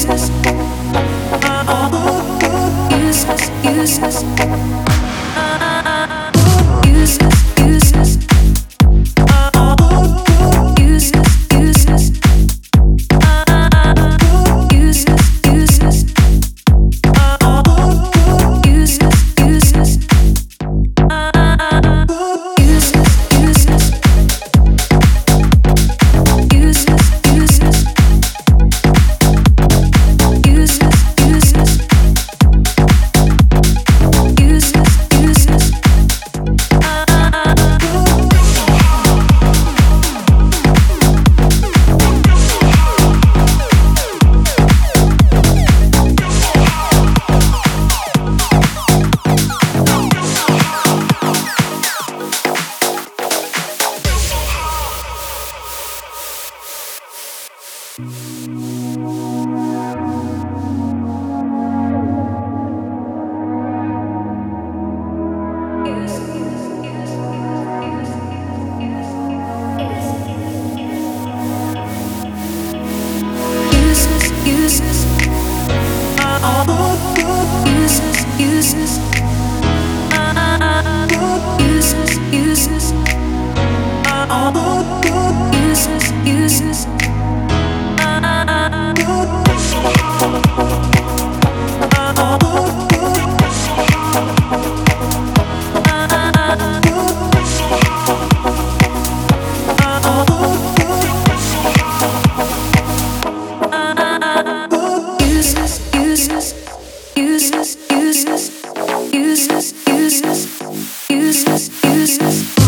Jesus. Useless.